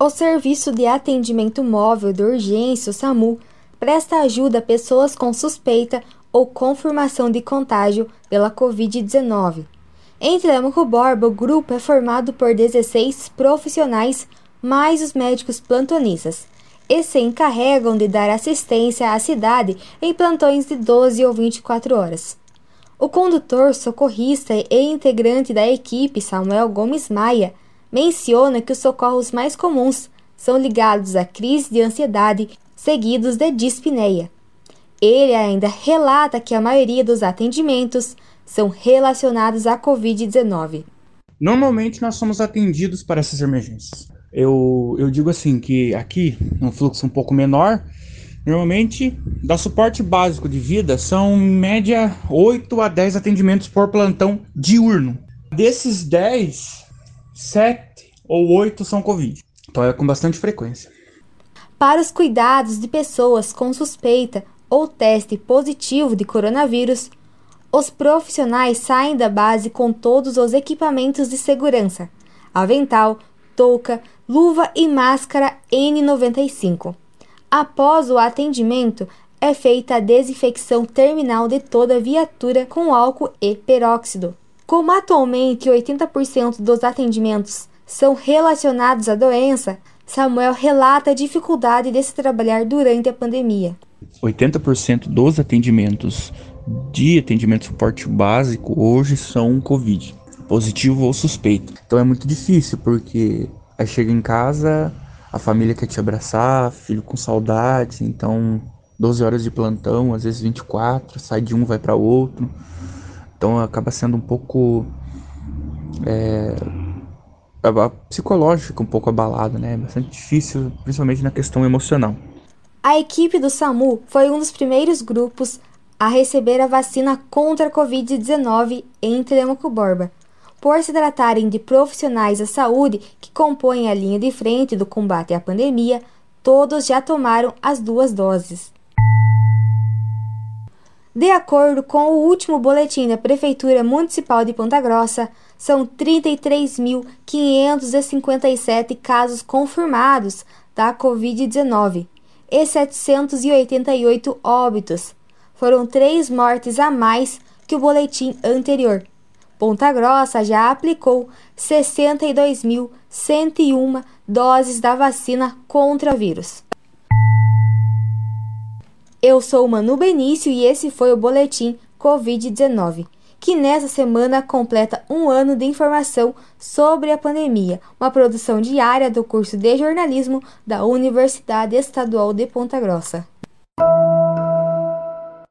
O Serviço de Atendimento Móvel de Urgência, o SAMU, presta ajuda a pessoas com suspeita ou confirmação de contágio pela Covid-19. Em Telemaco Borba, o grupo é formado por 16 profissionais, mais os médicos plantonistas, e se encarregam de dar assistência à cidade em plantões de 12 ou 24 horas. O condutor, socorrista e integrante da equipe, Samuel Gomes Maia, menciona que os socorros mais comuns são ligados à crise de ansiedade seguidos de dispneia. Ele ainda relata que a maioria dos atendimentos são relacionados à Covid-19. Normalmente nós somos atendidos para essas emergências. Eu, eu digo assim que aqui, um fluxo um pouco menor, normalmente da suporte básico de vida são em média 8 a 10 atendimentos por plantão diurno. Desses 10, 7 ou 8 são Covid. Então é com bastante frequência. Para os cuidados de pessoas com suspeita ou teste positivo de coronavírus, os profissionais saem da base com todos os equipamentos de segurança: avental, touca, luva e máscara N95. Após o atendimento, é feita a desinfecção terminal de toda a viatura com álcool e peróxido. Como atualmente 80% dos atendimentos são relacionados à doença, Samuel relata a dificuldade de se trabalhar durante a pandemia. 80% dos atendimentos de atendimento suporte básico hoje são Covid, positivo ou suspeito. Então é muito difícil porque aí chega em casa, a família quer te abraçar, filho com saudade, então 12 horas de plantão, às vezes 24, sai de um vai para outro. Então acaba sendo um pouco é, psicológico, um pouco abalado, né? É bastante difícil, principalmente na questão emocional. A equipe do SAMU foi um dos primeiros grupos a receber a vacina contra a Covid-19 em Telemaco. Por se tratarem de profissionais da saúde que compõem a linha de frente do combate à pandemia, todos já tomaram as duas doses. De acordo com o último boletim da Prefeitura Municipal de Ponta Grossa, são 33.557 casos confirmados da Covid-19 e 788 óbitos. Foram três mortes a mais que o boletim anterior. Ponta Grossa já aplicou 62.101 doses da vacina contra o vírus. Eu sou Manu Benício e esse foi o Boletim Covid-19, que nessa semana completa um ano de informação sobre a pandemia, uma produção diária do curso de jornalismo da Universidade Estadual de Ponta Grossa.